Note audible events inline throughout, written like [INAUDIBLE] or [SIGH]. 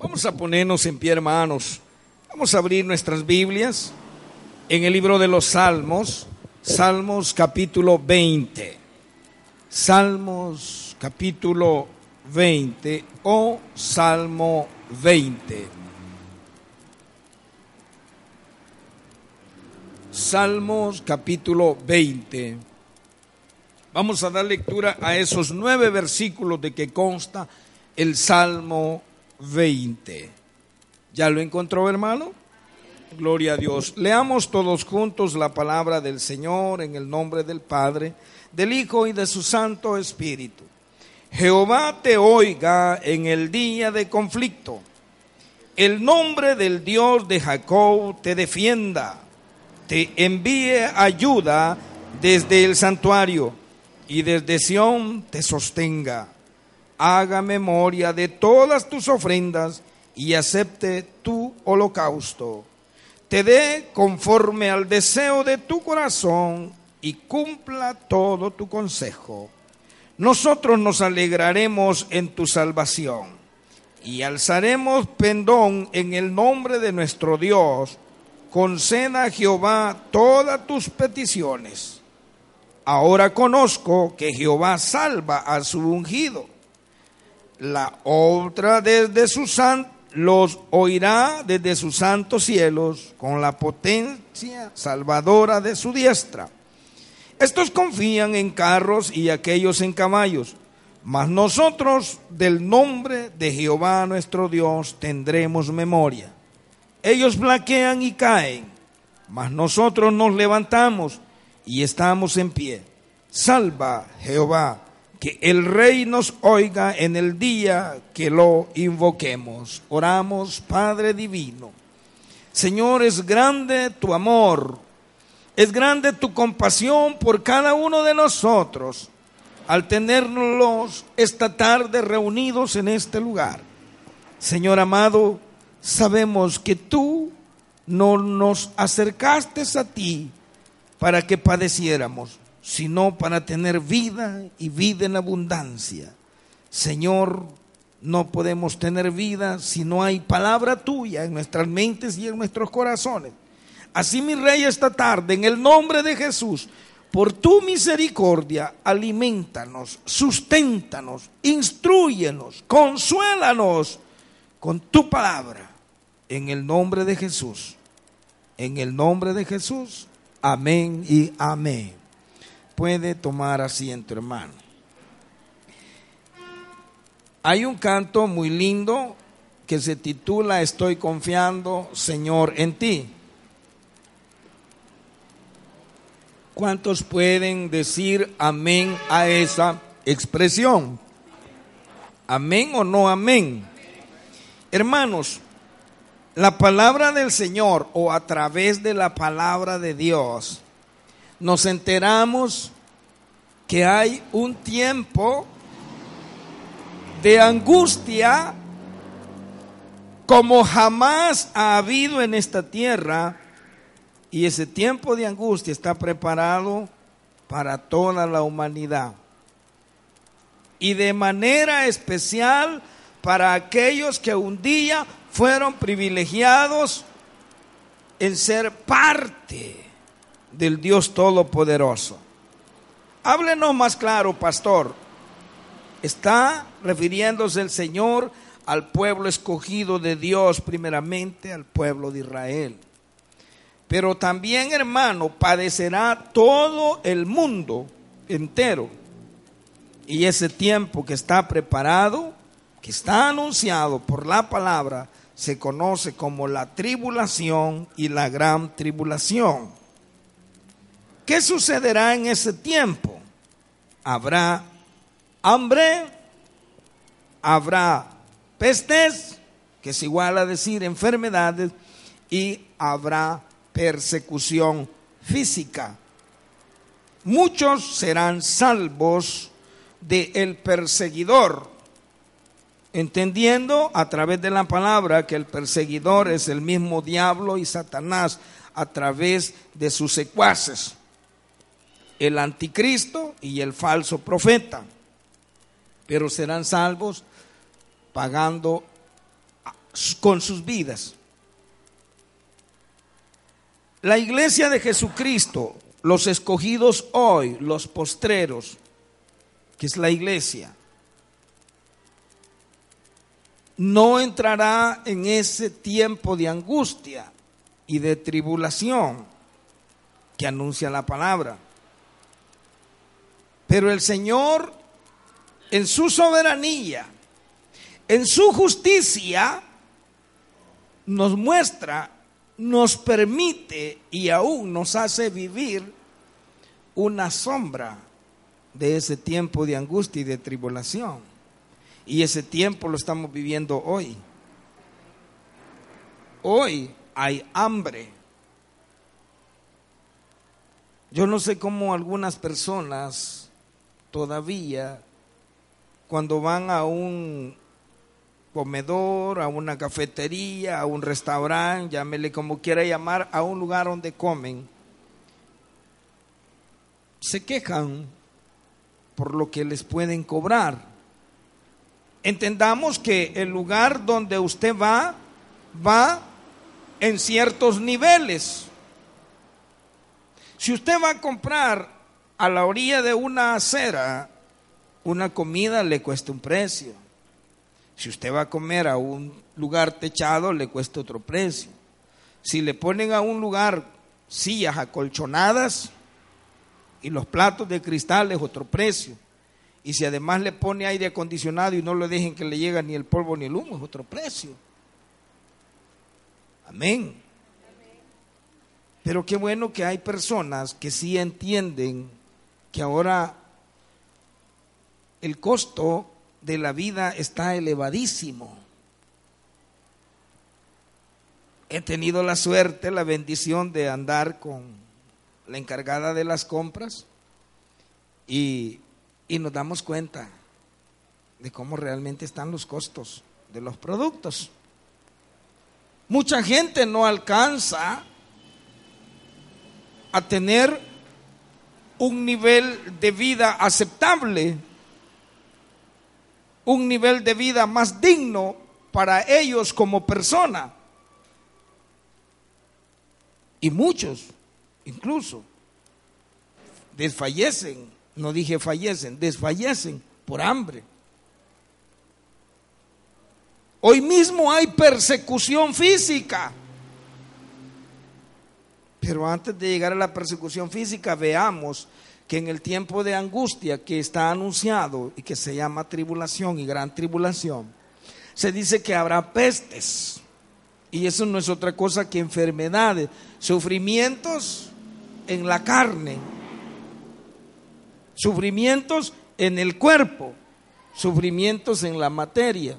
Vamos a ponernos en pie, hermanos. Vamos a abrir nuestras Biblias en el libro de los Salmos, Salmos capítulo 20. Salmos capítulo 20 o Salmo 20. Salmos capítulo 20. Vamos a dar lectura a esos nueve versículos de que consta el Salmo 20. ¿Ya lo encontró, hermano? Gloria a Dios. Leamos todos juntos la palabra del Señor en el nombre del Padre, del Hijo y de su Santo Espíritu. Jehová te oiga en el día de conflicto. El nombre del Dios de Jacob te defienda. Te envíe ayuda desde el santuario y desde Sión te sostenga. Haga memoria de todas tus ofrendas y acepte tu holocausto. Te dé conforme al deseo de tu corazón y cumpla todo tu consejo. Nosotros nos alegraremos en tu salvación y alzaremos pendón en el nombre de nuestro Dios. Conceda a Jehová todas tus peticiones Ahora conozco que Jehová salva a su ungido. La otra desde su los oirá desde sus santos cielos con la potencia salvadora de su diestra. Estos confían en carros y aquellos en caballos, mas nosotros del nombre de Jehová nuestro Dios tendremos memoria. Ellos flaquean y caen, mas nosotros nos levantamos y estamos en pie. Salva Jehová, que el Rey nos oiga en el día que lo invoquemos. Oramos, Padre Divino. Señor, es grande tu amor, es grande tu compasión por cada uno de nosotros al tenerlos esta tarde reunidos en este lugar. Señor amado, sabemos que tú no nos acercaste a ti para que padeciéramos, sino para tener vida y vida en abundancia. Señor, no podemos tener vida si no hay palabra tuya en nuestras mentes y en nuestros corazones. Así, mi Rey, esta tarde, en el nombre de Jesús, por tu misericordia, alimentanos, susténtanos, instruyenos, consuélanos con tu palabra. En el nombre de Jesús. En el nombre de Jesús. Amén y amén. Puede tomar asiento, hermano. Hay un canto muy lindo que se titula Estoy confiando, Señor, en ti. ¿Cuántos pueden decir amén a esa expresión? ¿Amén o no amén? Hermanos, la palabra del Señor o a través de la palabra de Dios, nos enteramos que hay un tiempo de angustia como jamás ha habido en esta tierra y ese tiempo de angustia está preparado para toda la humanidad. Y de manera especial para aquellos que un día fueron privilegiados en ser parte del Dios Todopoderoso. Háblenos más claro, pastor. Está refiriéndose el Señor al pueblo escogido de Dios, primeramente al pueblo de Israel. Pero también, hermano, padecerá todo el mundo entero. Y ese tiempo que está preparado, que está anunciado por la palabra, se conoce como la tribulación y la gran tribulación. ¿Qué sucederá en ese tiempo? Habrá hambre, habrá pestes, que es igual a decir enfermedades, y habrá persecución física. Muchos serán salvos del el perseguidor. Entendiendo a través de la palabra que el perseguidor es el mismo diablo y Satanás a través de sus secuaces, el anticristo y el falso profeta, pero serán salvos pagando con sus vidas. La iglesia de Jesucristo, los escogidos hoy, los postreros, que es la iglesia, no entrará en ese tiempo de angustia y de tribulación que anuncia la palabra. Pero el Señor, en su soberanía, en su justicia, nos muestra nos permite y aún nos hace vivir una sombra de ese tiempo de angustia y de tribulación. Y ese tiempo lo estamos viviendo hoy. Hoy hay hambre. Yo no sé cómo algunas personas todavía, cuando van a un comedor, a una cafetería, a un restaurante, llámele como quiera llamar, a un lugar donde comen, se quejan por lo que les pueden cobrar. Entendamos que el lugar donde usted va, va en ciertos niveles. Si usted va a comprar a la orilla de una acera, una comida le cuesta un precio si usted va a comer a un lugar techado, le cuesta otro precio. Si le ponen a un lugar sillas acolchonadas y los platos de cristal es otro precio. Y si además le pone aire acondicionado y no le dejen que le llegue ni el polvo ni el humo, es otro precio. Amén. Pero qué bueno que hay personas que sí entienden que ahora el costo de la vida está elevadísimo. He tenido la suerte, la bendición de andar con la encargada de las compras y, y nos damos cuenta de cómo realmente están los costos de los productos. Mucha gente no alcanza a tener un nivel de vida aceptable un nivel de vida más digno para ellos como persona. Y muchos, incluso, desfallecen, no dije fallecen, desfallecen por hambre. Hoy mismo hay persecución física. Pero antes de llegar a la persecución física, veamos que en el tiempo de angustia que está anunciado y que se llama tribulación y gran tribulación, se dice que habrá pestes. Y eso no es otra cosa que enfermedades, sufrimientos en la carne, sufrimientos en el cuerpo, sufrimientos en la materia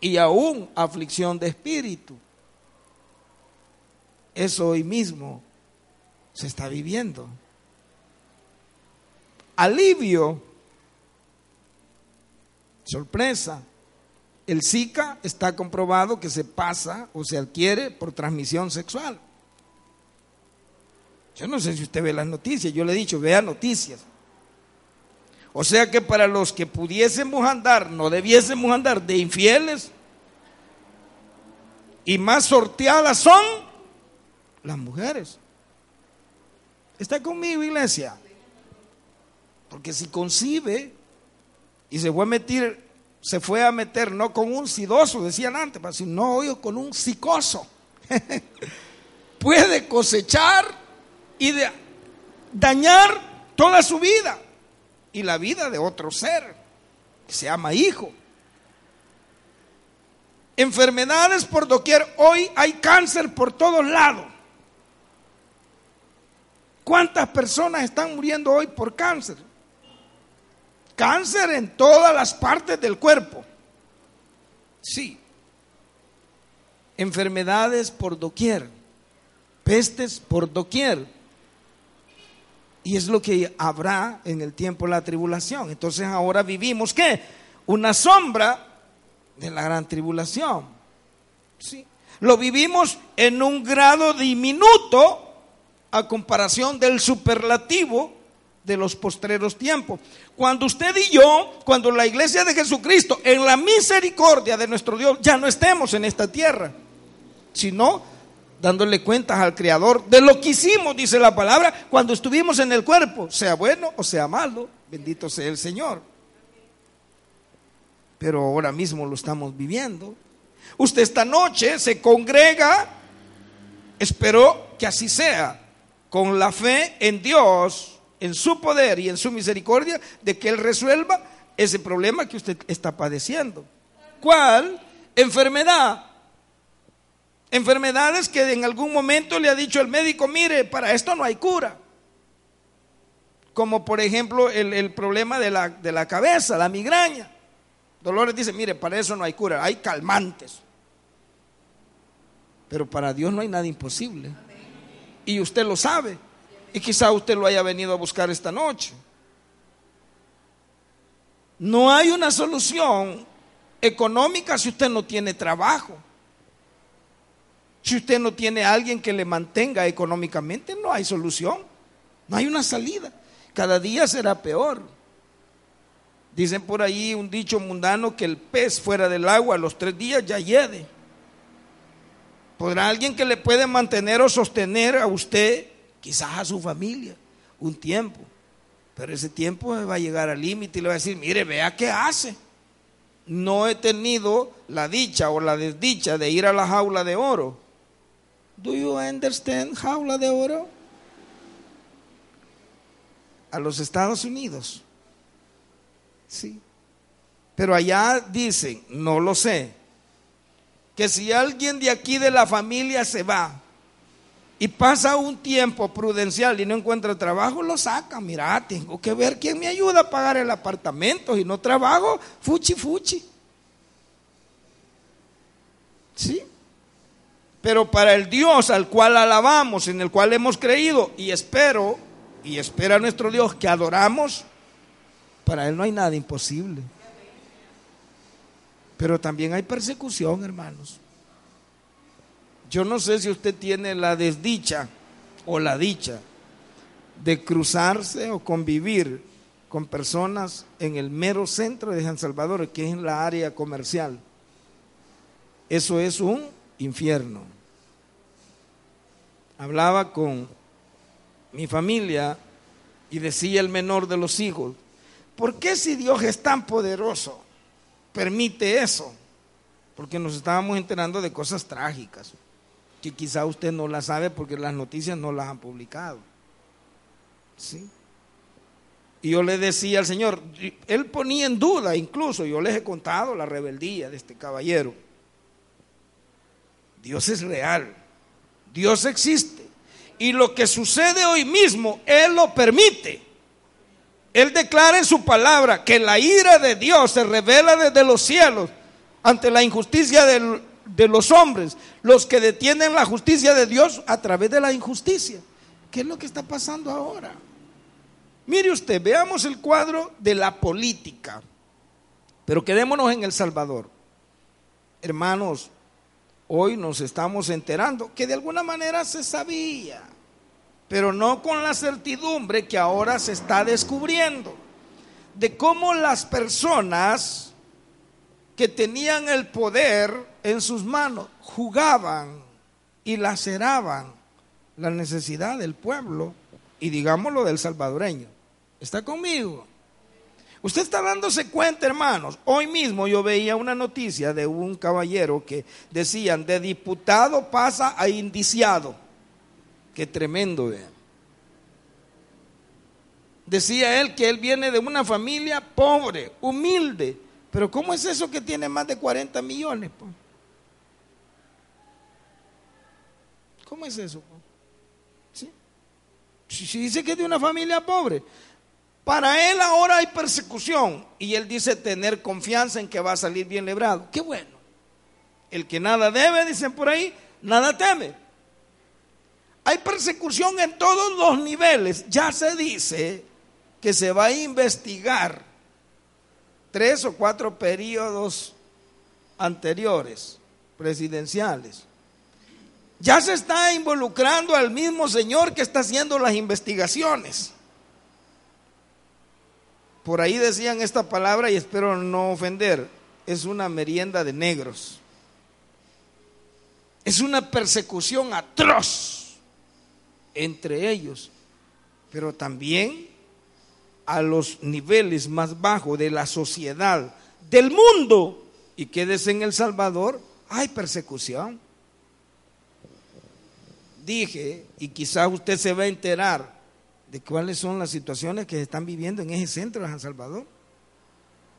y aún aflicción de espíritu. Eso hoy mismo se está viviendo alivio. Sorpresa. El Zika está comprobado que se pasa o se adquiere por transmisión sexual. Yo no sé si usted ve las noticias, yo le he dicho, vea noticias. O sea que para los que pudiésemos andar, no debiésemos andar de infieles, y más sorteadas son las mujeres. ¿Está conmigo, iglesia? Porque si concibe y se fue a meter, se fue a meter no con un sidoso, decían antes, sino hoy con un psicoso. [LAUGHS] Puede cosechar y dañar toda su vida y la vida de otro ser que se llama hijo. Enfermedades por doquier. Hoy hay cáncer por todos lados. ¿Cuántas personas están muriendo hoy por cáncer? Cáncer en todas las partes del cuerpo. Sí. Enfermedades por doquier. Pestes por doquier. Y es lo que habrá en el tiempo de la tribulación. Entonces ahora vivimos qué? Una sombra de la gran tribulación. Sí. Lo vivimos en un grado diminuto a comparación del superlativo de los postreros tiempos. Cuando usted y yo, cuando la iglesia de Jesucristo, en la misericordia de nuestro Dios, ya no estemos en esta tierra, sino dándole cuentas al Creador de lo que hicimos, dice la palabra, cuando estuvimos en el cuerpo, sea bueno o sea malo, bendito sea el Señor. Pero ahora mismo lo estamos viviendo. Usted esta noche se congrega, espero que así sea, con la fe en Dios en su poder y en su misericordia de que Él resuelva ese problema que usted está padeciendo. ¿Cuál? Enfermedad. Enfermedades que en algún momento le ha dicho el médico, mire, para esto no hay cura. Como por ejemplo el, problema de la, de la cabeza, la migraña. Dolores dice, mire, para eso no hay cura, hay calmantes. Pero para Dios no hay nada imposible. Y usted lo sabe. Y quizá usted lo haya venido a buscar esta noche. No hay una solución económica si usted no tiene trabajo. Si usted no tiene a alguien que le mantenga económicamente, no hay solución. No hay una salida. Cada día será peor. Dicen por ahí un dicho mundano que el pez fuera del agua a los tres días ya hiede. ¿Podrá alguien que le puede mantener o sostener a usted quizás a su familia, un tiempo. Pero ese tiempo va a llegar al límite y le va a decir, mire, vea qué hace. No he tenido la dicha o la desdicha de ir a la jaula de oro. Do you understand jaula de oro? A los Estados Unidos. Sí. Pero allá dicen, no lo sé, que si alguien de aquí de la familia se va, y pasa un tiempo prudencial y no encuentra trabajo, lo saca. Mira, tengo que ver quién me ayuda a pagar el apartamento. Y no trabajo, fuchi, fuchi. ¿Sí? Pero para el Dios al cual alabamos, en el cual hemos creído, y espero, y espera nuestro Dios que adoramos, para Él no hay nada imposible. Pero también hay persecución, hermanos. Yo no sé si usted tiene la desdicha o la dicha de cruzarse o convivir con personas en el mero centro de San Salvador, que es en la área comercial. Eso es un infierno. Hablaba con mi familia y decía el menor de los hijos, ¿por qué si Dios es tan poderoso permite eso? Porque nos estábamos enterando de cosas trágicas que quizá usted no la sabe porque las noticias no las han publicado. ¿Sí? Y yo le decía al Señor, él ponía en duda, incluso yo les he contado la rebeldía de este caballero. Dios es real, Dios existe. Y lo que sucede hoy mismo, Él lo permite. Él declara en su palabra que la ira de Dios se revela desde los cielos ante la injusticia de los hombres, los que detienen la justicia de Dios a través de la injusticia. ¿Qué es lo que está pasando ahora? Mire usted, veamos el cuadro de la política, pero quedémonos en El Salvador. Hermanos, hoy nos estamos enterando que de alguna manera se sabía, pero no con la certidumbre que ahora se está descubriendo, de cómo las personas que tenían el poder en sus manos, jugaban y laceraban la necesidad del pueblo y digámoslo del salvadoreño. ¿Está conmigo? Usted está dándose cuenta, hermanos. Hoy mismo yo veía una noticia de un caballero que decían, de diputado pasa a indiciado. Qué tremendo, Decía él que él viene de una familia pobre, humilde, pero ¿cómo es eso que tiene más de 40 millones? ¿Cómo es eso? ¿Sí? Si dice que es de una familia pobre, para él ahora hay persecución y él dice tener confianza en que va a salir bien librado. Qué bueno. El que nada debe, dicen por ahí, nada teme. Hay persecución en todos los niveles. Ya se dice que se va a investigar tres o cuatro periodos anteriores, presidenciales. Ya se está involucrando al mismo señor que está haciendo las investigaciones. por ahí decían esta palabra y espero no ofender, es una merienda de negros. Es una persecución atroz entre ellos, pero también a los niveles más bajos de la sociedad, del mundo, y quedes en El Salvador, hay persecución. Dije, y quizás usted se va a enterar de cuáles son las situaciones que están viviendo en ese centro de San Salvador.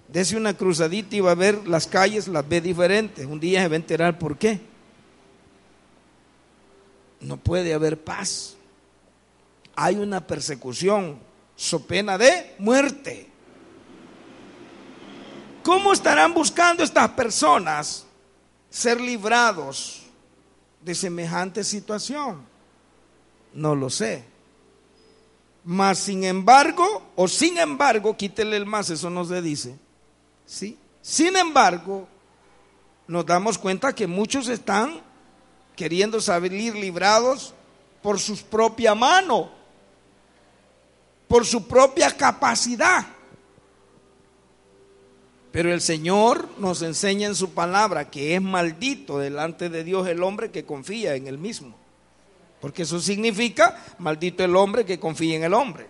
Dese una cruzadita y va a ver las calles, las ve diferentes. Un día se va a enterar por qué no puede haber paz. Hay una persecución, so pena de muerte. ¿Cómo estarán buscando estas personas ser librados de semejante situación? No lo sé. Mas sin embargo, o sin embargo, quítele el más, eso no se dice. ¿Sí? Sin embargo, nos damos cuenta que muchos están queriendo salir librados por su propia mano, por su propia capacidad. Pero el Señor nos enseña en su palabra que es maldito delante de Dios el hombre que confía en él mismo. Porque eso significa maldito el hombre que confía en el hombre.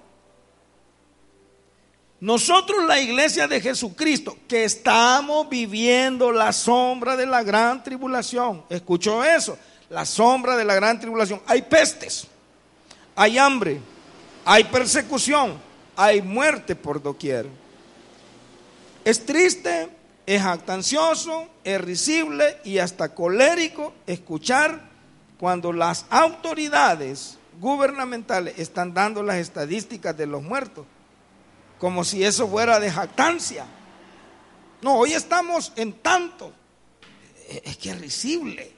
Nosotros, la iglesia de Jesucristo, que estamos viviendo la sombra de la gran tribulación, ¿escuchó eso? la sombra de la gran tribulación. Hay pestes, hay hambre, hay persecución, hay muerte por doquier. Es triste, es jactancioso, es risible y hasta colérico escuchar cuando las autoridades gubernamentales están dando las estadísticas de los muertos, como si eso fuera de jactancia. No, hoy estamos en tanto. Es que es risible.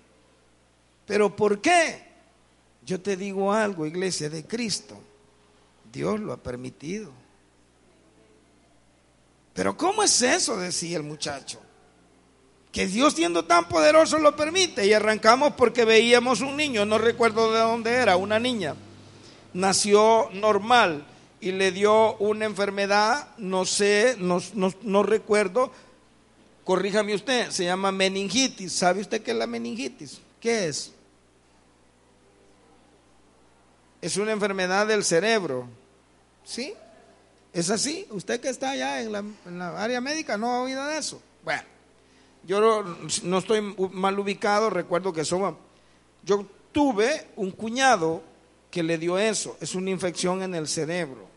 ¿Pero por qué? Yo te digo algo, iglesia de Cristo. Dios lo ha permitido. Pero ¿cómo es eso? decía el muchacho. Que Dios siendo tan poderoso lo permite. Y arrancamos porque veíamos un niño, no recuerdo de dónde era, una niña. Nació normal y le dio una enfermedad, no sé, no, no recuerdo. Corríjame usted, se llama meningitis. ¿Sabe usted qué es la meningitis? ¿Qué es? es una enfermedad del cerebro. ¿Sí? ¿Es así? Usted que está allá en la, área médica no ha oído de eso. Bueno, yo no, estoy mal ubicado, recuerdo que eso... Yo tuve un cuñado que le dio eso, es una infección en el cerebro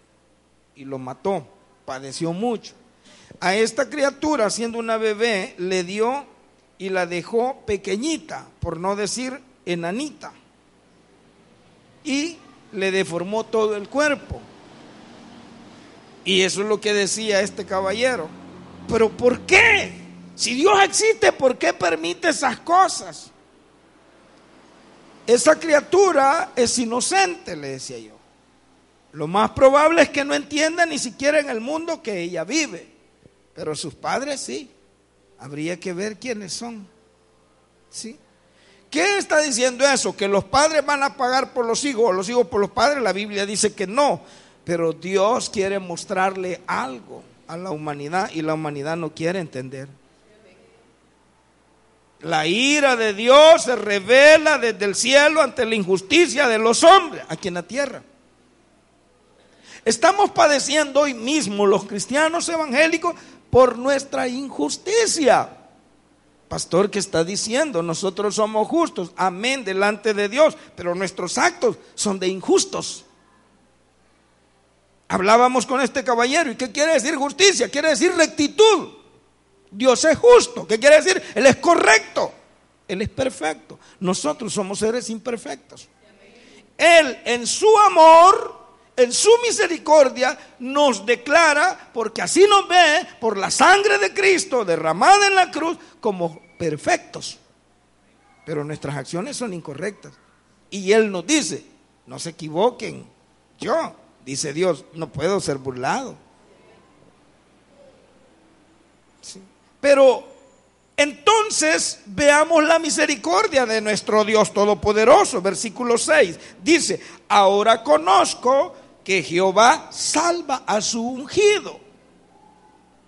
y lo mató, padeció mucho. A esta criatura, siendo una bebé, le dio y la dejó pequeñita, por no decir enanita. Y le deformó todo el cuerpo. Y eso es lo que decía este caballero. Pero ¿por qué? Si Dios existe, ¿por qué permite esas cosas? Esa criatura es inocente, le decía yo. Lo más probable es que no entienda ni siquiera en el mundo que ella vive. Pero sus padres sí. Habría que ver quiénes son. ¿Sí? ¿Qué está diciendo eso? ¿Que los padres van a pagar por los hijos o los hijos por los padres? La Biblia dice que no. Pero Dios quiere mostrarle algo a la humanidad y la humanidad no quiere entender. La ira de Dios se revela desde el cielo ante la injusticia de los hombres aquí en la tierra. Estamos padeciendo hoy mismo los cristianos evangélicos por nuestra injusticia pastor que está diciendo, nosotros somos justos, amén, delante de Dios, pero nuestros actos son de injustos. Hablábamos con este caballero, ¿y qué quiere decir justicia? Quiere decir rectitud. Dios es justo, ¿qué quiere decir? Él es correcto, Él es perfecto. Nosotros somos seres imperfectos. Él en su amor en su misericordia nos declara, porque así nos ve, por la sangre de Cristo derramada en la cruz, como perfectos. Pero nuestras acciones son incorrectas. Y Él nos dice, no se equivoquen, yo, dice Dios, no puedo ser burlado. Pero entonces veamos la misericordia de nuestro Dios Todopoderoso. Versículo 6 dice, ahora conozco que Jehová salva a su ungido.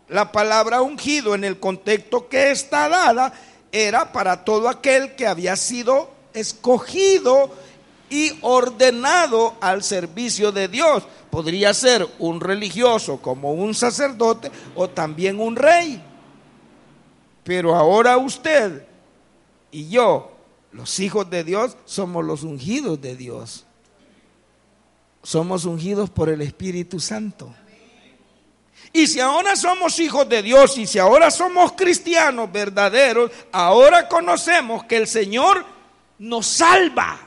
La palabra ungido en el contexto que está dada era para todo aquel que había sido escogido y ordenado al servicio de Dios. Podría ser un religioso como un sacerdote o también un rey. Pero ahora usted y yo, los hijos de Dios, somos los ungidos de Dios. Somos ungidos por el Espíritu Santo. Y si ahora somos hijos de Dios y si ahora somos cristianos verdaderos, ahora conocemos que el Señor nos salva.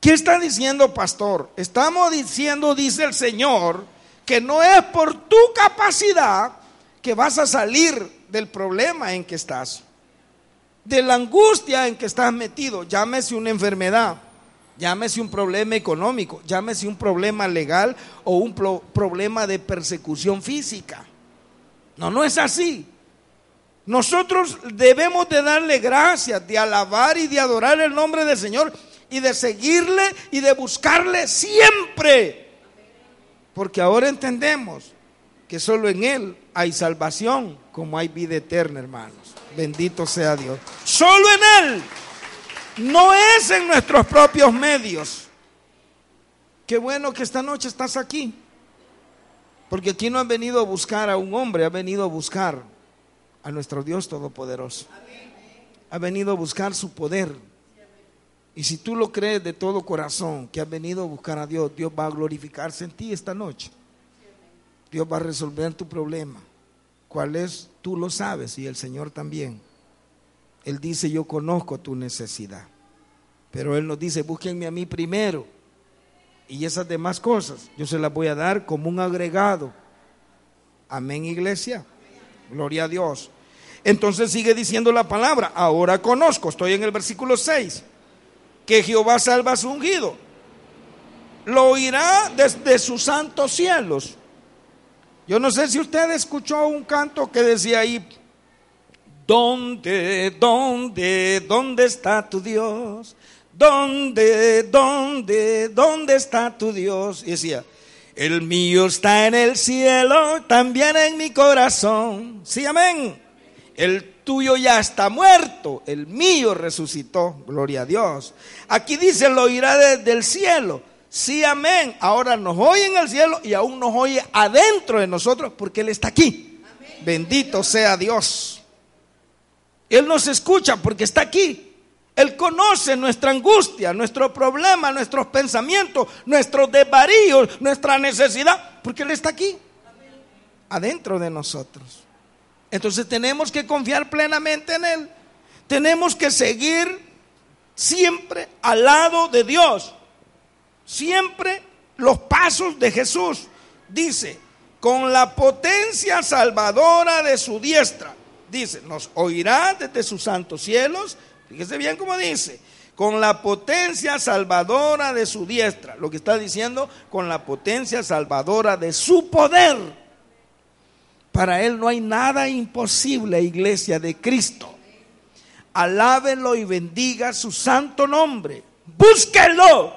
¿Qué está diciendo, pastor? Estamos diciendo, dice el Señor, que no es por tu capacidad que vas a salir del problema en que estás, de la angustia en que estás metido, llámese una enfermedad, llámese un problema económico, llámese un problema legal o un problema de persecución física. No, no es así. Nosotros debemos de darle gracias, de alabar y de adorar el nombre del Señor y de seguirle y de buscarle siempre. Porque ahora entendemos que solo en Él hay salvación, como hay vida eterna, hermanos. Bendito sea Dios. Solo en Él no es en nuestros propios medios. Qué bueno que esta noche estás aquí. Porque aquí no han venido a buscar a un hombre, ha venido a buscar a nuestro Dios Todopoderoso. Ha venido a buscar su poder. Y si tú lo crees de todo corazón, que has venido a buscar a Dios, Dios va a glorificarse en ti esta noche. Dios va a resolver tu problema. ¿Cuál es? Tú lo sabes y el Señor también. Él dice, yo conozco tu necesidad. Pero Él nos dice, búsquenme a mí primero. Y esas demás cosas yo se las voy a dar como un agregado. Amén, iglesia. Gloria a Dios. Entonces sigue diciendo la palabra, ahora conozco, estoy en el versículo 6, que Jehová salva a su ungido. Lo oirá desde sus santos cielos. Yo no sé si usted escuchó un canto que decía ahí, ¿Dónde, dónde, dónde está tu Dios? ¿Dónde, dónde, dónde está tu Dios? Y decía, el mío está en el cielo, también en mi corazón. Sí, amén. El tuyo ya está muerto, el mío resucitó. Gloria a Dios. Aquí dice, lo oirá desde el cielo. Sí, amén. Ahora nos oye en el cielo y aún nos oye adentro de nosotros porque Él está aquí. Bendito sea Dios. Él nos escucha porque está aquí. Él conoce nuestra angustia, nuestro problema, nuestros pensamientos, nuestros desvaríos, nuestra necesidad, porque Él está aquí, adentro de nosotros. Entonces tenemos que confiar plenamente en Él. Tenemos que seguir siempre al lado de Dios. Siempre los pasos de Jesús. Dice, con la potencia salvadora de su diestra dice, nos oirá desde sus santos cielos, fíjese bien cómo dice, con la potencia salvadora de su diestra, lo que está diciendo, con la potencia salvadora de su poder. Para Él no hay nada imposible, iglesia de Cristo. Alábenlo y bendiga su santo nombre. Búsquelo.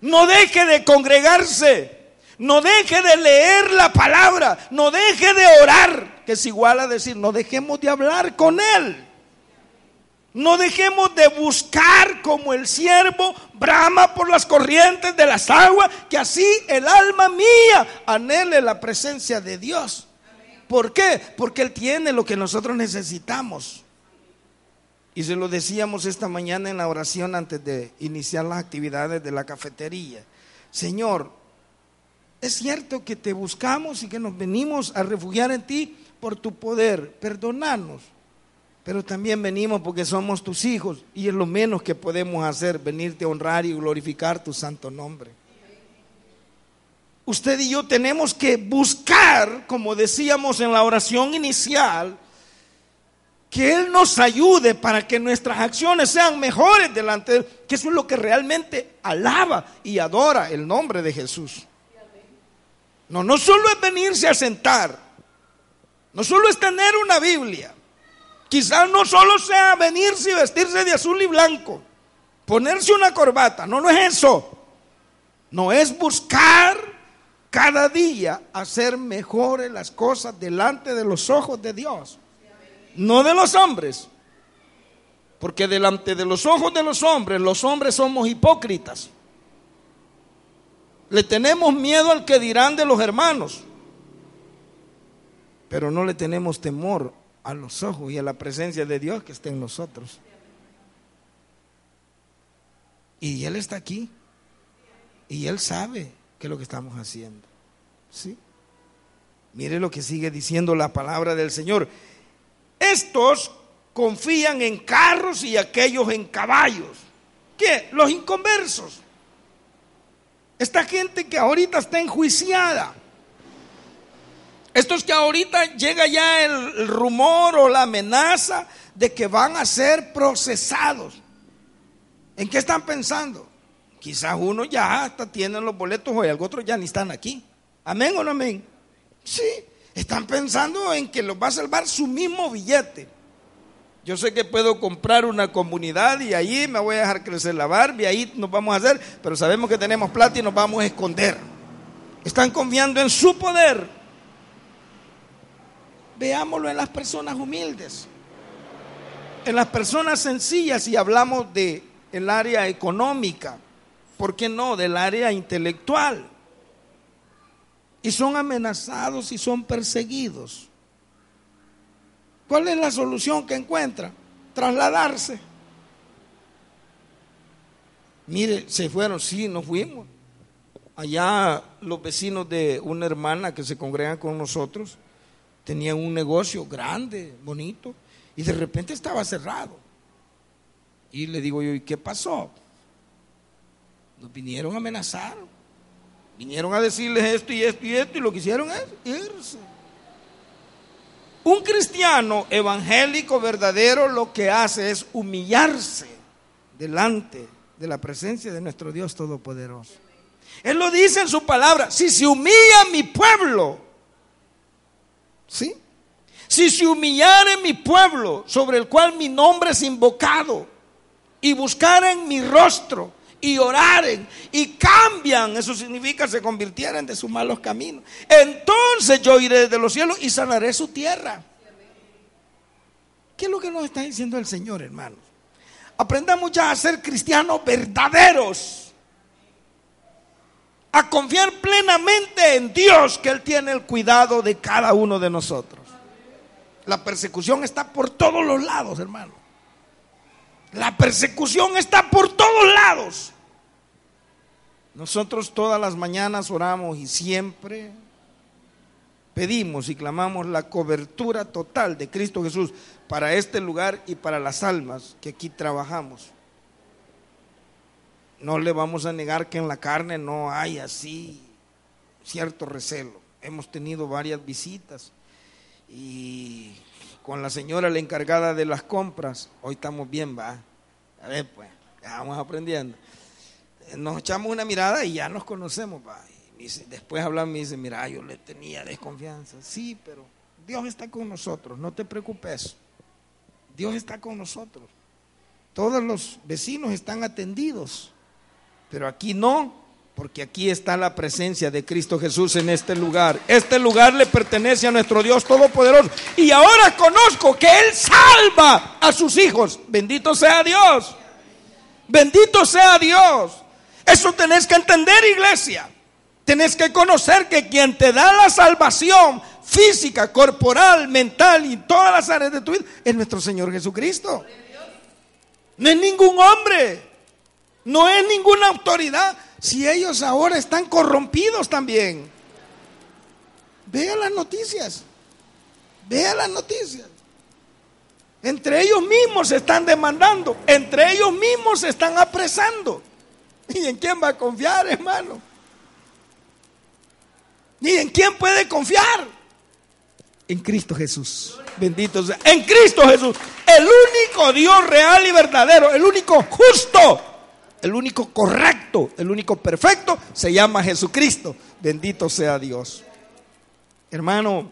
No deje de congregarse. No deje de leer la palabra. No deje de orar es igual a decir, no dejemos de hablar con Él. No dejemos de buscar como el siervo brama por las corrientes de las aguas, que así el alma mía anhele la presencia de Dios. ¿Por qué? Porque Él tiene lo que nosotros necesitamos. Y se lo decíamos esta mañana en la oración antes de iniciar las actividades de la cafetería. Señor, es cierto que te buscamos y que nos venimos a refugiar en ti, por tu poder, perdonarnos. Pero también venimos porque somos tus hijos y es lo menos que podemos hacer, venirte a honrar y glorificar tu santo nombre. Usted y yo tenemos que buscar, como decíamos en la oración inicial, que Él nos ayude para que nuestras acciones sean mejores delante de Él, que eso es lo que realmente alaba y adora el nombre de Jesús. No, no solo es venirse a sentar, no solo es tener una Biblia. Quizás no solo sea venirse y vestirse de azul y blanco. Ponerse una corbata. No, no es eso. No es buscar cada día hacer mejores las cosas delante de los ojos de Dios, no de los hombres. Porque delante de los ojos de los hombres, los hombres somos hipócritas. Le tenemos miedo al que dirán de los hermanos, pero no le tenemos temor a los ojos y a la presencia de Dios que está en nosotros. Y Él está aquí. Y Él sabe qué es lo que estamos haciendo. ¿Sí? Mire lo que sigue diciendo la palabra del Señor. Estos confían en carros y aquellos en caballos. ¿Qué? Los inconversos. Esta gente que ahorita está enjuiciada. Estos que ahorita llega ya el, rumor o la amenaza de que van a ser procesados. ¿En qué están pensando? Quizás uno ya hasta tienen los boletos o algo otro ya ni están aquí. Amén o no amén. Sí, están pensando en que los va a salvar su mismo billete. Yo sé que puedo comprar una comunidad y ahí me voy a dejar crecer la barba y ahí nos vamos a hacer, pero sabemos que tenemos plata y nos vamos a esconder. Están confiando en su poder. Veámoslo en las personas humildes, en las personas sencillas y hablamos de el área económica, ¿por qué no? Del área intelectual. Y son amenazados y son perseguidos. ¿Cuál es la solución que encuentra? Trasladarse. Mire, se fueron, sí, nos fuimos. Allá los vecinos de una hermana que se congregan con nosotros tenían un negocio grande, bonito, y de repente estaba cerrado. Y le digo yo, ¿y qué pasó? Nos vinieron a amenazar. Vinieron a decirles esto y esto y esto, y lo que hicieron es irse. Un cristiano evangélico verdadero lo que hace es humillarse delante de la presencia de nuestro Dios Todopoderoso. Él lo dice en su palabra, si se humilla mi pueblo, ¿sí? Si se humillare mi pueblo sobre el cual mi nombre es invocado y buscaren mi rostro y oraren y cambian, eso significa se convirtieran de sus malos caminos. Entonces yo iré de los cielos y sanaré su tierra. ¿Qué es lo que nos está diciendo el Señor, hermanos? Aprendamos ya a ser cristianos verdaderos. A confiar plenamente en Dios que Él tiene el cuidado de cada uno de nosotros. La persecución está por todos los lados, hermano. La persecución está por todos lados. Nosotros todas las mañanas oramos y siempre pedimos y clamamos la cobertura total de Cristo Jesús para este lugar y para las almas que aquí trabajamos. No le vamos a negar que en la carne no hay así cierto recelo. Hemos tenido varias visitas y con la señora la encargada de las compras, hoy estamos bien, va. A ver, pues, vamos aprendiendo. Nos echamos una mirada y ya nos conocemos, va. Después hablan y dice, mira, yo le tenía desconfianza. Sí, pero Dios está con nosotros, no te preocupes. Dios está con nosotros. Todos los vecinos están atendidos, pero aquí no, porque aquí está la presencia de Cristo Jesús en este lugar. Este lugar le pertenece a nuestro Dios Todopoderoso. Y ahora conozco que Él salva a sus hijos. Bendito sea Dios. Bendito sea Dios. Eso tenés que entender, iglesia. Tenés que conocer que quien te da la salvación física, corporal, mental y todas las áreas de tu vida es nuestro Señor Jesucristo. No es ningún hombre, no es ninguna autoridad si ellos ahora están corrompidos también. Vea las noticias. Vea las noticias. Entre ellos mismos se están demandando. Entre ellos mismos se están apresando. [LAUGHS] ¿Y en quién va a confiar, hermano? ¿Y en quién puede confiar? En Cristo Jesús. Bendito sea. En Cristo Jesús. El único Dios real y verdadero. El único justo el único correcto, el único perfecto, se llama Jesucristo. Bendito sea Dios. Hermano,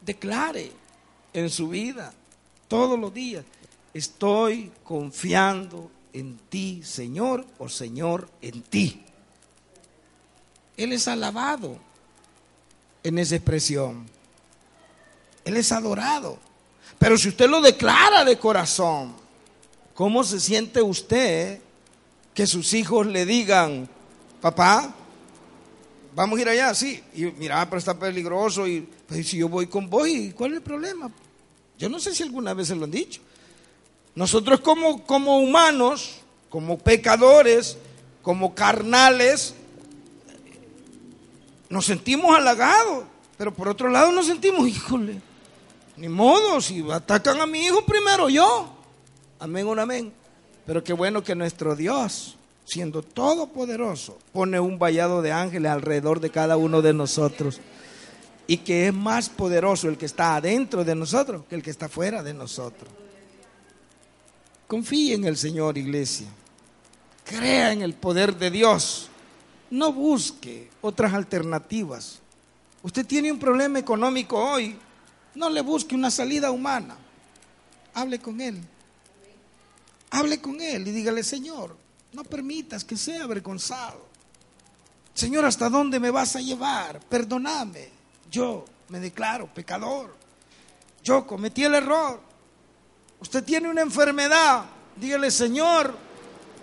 declare en su vida todos los días, estoy confiando en ti, Señor, o Señor, en ti. Él es alabado en esa expresión. Él es adorado. Pero si usted lo declara de corazón, ¿cómo se siente usted que sus hijos le digan, papá, vamos a ir allá? Sí, y mira, pero está peligroso. Y pues, si yo voy con vos, ¿cuál es el problema? Yo no sé si alguna vez se lo han dicho. Nosotros como, como humanos, como pecadores, como carnales, nos sentimos halagados, pero por otro lado nos sentimos, [LAUGHS] híjole, ni modo, si atacan a mi hijo primero yo. Amén, un amén. Pero qué bueno que nuestro Dios, siendo todopoderoso, pone un vallado de ángeles alrededor de cada uno de nosotros. Y que es más poderoso el que está adentro de nosotros que el que está fuera de nosotros. Confíe en el Señor, iglesia. Crea en el poder de Dios. No busque otras alternativas. Usted tiene un problema económico hoy. No le busque una salida humana. Hable con Él. Hable con Él y dígale, Señor, no permitas que sea avergonzado. Señor, ¿hasta dónde me vas a llevar? Perdóname. Yo me declaro pecador. Yo cometí el error. Usted tiene una enfermedad. Dígale, Señor,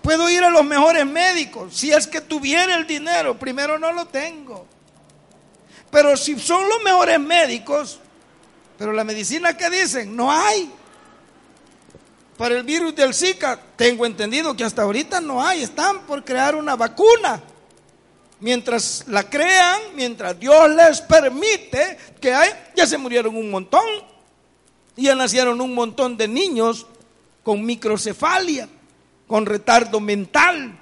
puedo ir a los mejores médicos. Si es que tuviera el dinero, primero no lo tengo. Pero si son los mejores médicos, pero la medicina que dicen, no hay. Para el virus del Zika, tengo entendido que hasta ahorita no hay, están por crear una vacuna. Mientras la crean, mientras Dios les permite que hay, ya se murieron un montón. Y ya nacieron un montón de niños con microcefalia, con retardo mental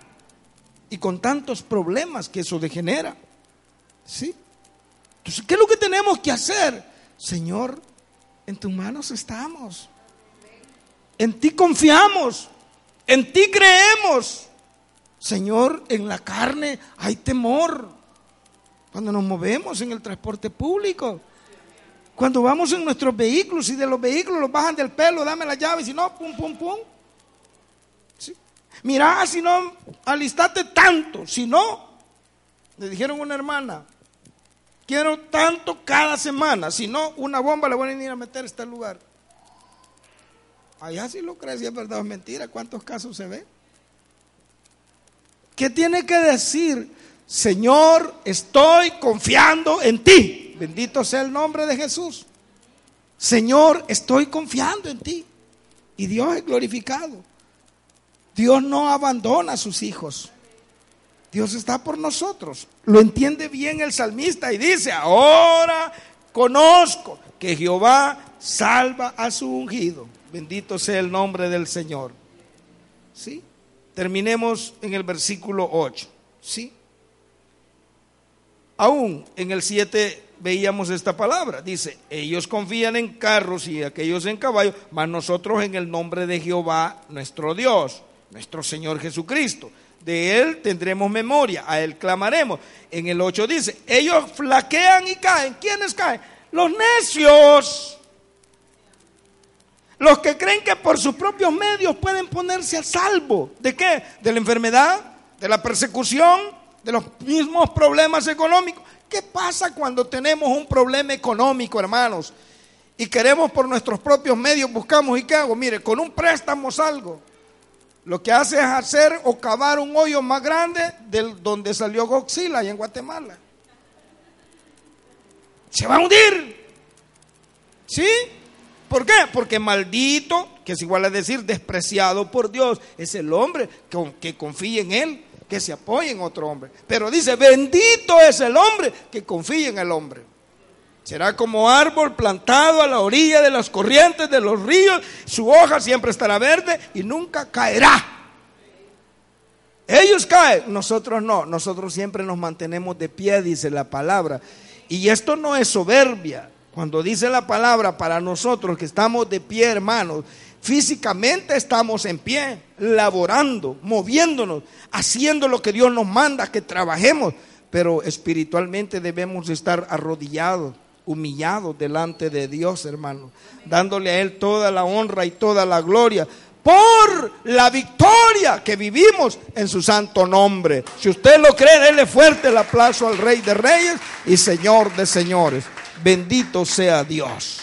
y con tantos problemas que eso degenera. ¿Sí? Entonces, ¿qué es lo que tenemos que hacer? Señor, en tus manos estamos. En ti confiamos. En ti creemos. Señor, en la carne hay temor. Cuando nos movemos en el transporte público. Cuando vamos en nuestros vehículos y de los vehículos los bajan del pelo, dame la llave, si no, pum, pum, pum. Mira, si no, alistate tanto, si no, le dijeron una hermana, quiero tanto cada semana, si no, una bomba le van a ir a meter a este lugar. Allá sí lo crees, si es verdad o es mentira. ¿Cuántos casos se ve? ¿Qué tiene que decir? Señor, estoy confiando en ti. Bendito sea el nombre de Jesús. Señor, estoy confiando en ti. Y Dios es glorificado. Dios no abandona a sus hijos. Dios está por nosotros. Lo entiende bien el salmista y dice, ahora conozco que Jehová salva a su ungido. Bendito sea el nombre del Señor. ¿Sí? Terminemos en el versículo 8. ¿Sí? Aún en el 7 veíamos esta palabra. Dice, ellos confían en carros y aquellos en caballos, mas nosotros en el nombre de Jehová, nuestro Dios, nuestro Señor Jesucristo. De Él tendremos memoria, a Él clamaremos. En el 8 dice, ellos flaquean y caen. ¿Quiénes caen? Los necios. Los que creen que por sus propios medios pueden ponerse a salvo. ¿De qué? De la enfermedad, de la persecución, de los mismos problemas económicos. ¿Qué pasa cuando tenemos un problema económico, hermanos? Y queremos por nuestros propios medios, buscamos y qué hago? Mire, con un préstamo salgo. Lo que hace es hacer o cavar un hoyo más grande del donde salió Godzilla allá en Guatemala. Se va a hundir. ¿Sí? ¿Por qué? Porque maldito, que es igual a decir despreciado por Dios, es el hombre que, que confía en él, que se apoya en otro hombre. Pero dice, bendito es el hombre que confía en el hombre. Será como árbol plantado a la orilla de las corrientes de los ríos, su hoja siempre estará verde y nunca caerá. Ellos caen, nosotros no, nosotros siempre nos mantenemos de pie, dice la palabra. Y esto no es soberbia, cuando dice la palabra para nosotros que estamos de pie, hermanos, físicamente estamos en pie, laborando, moviéndonos, haciendo lo que Dios nos manda, que trabajemos, pero espiritualmente debemos estar arrodillados, humillados delante de Dios, hermanos, dándole a Él toda la honra y toda la gloria, por la victoria que vivimos en su santo nombre. Si usted lo cree, déle fuerte el aplauso al Rey de Reyes y Señor de Señores. Bendito sea Dios.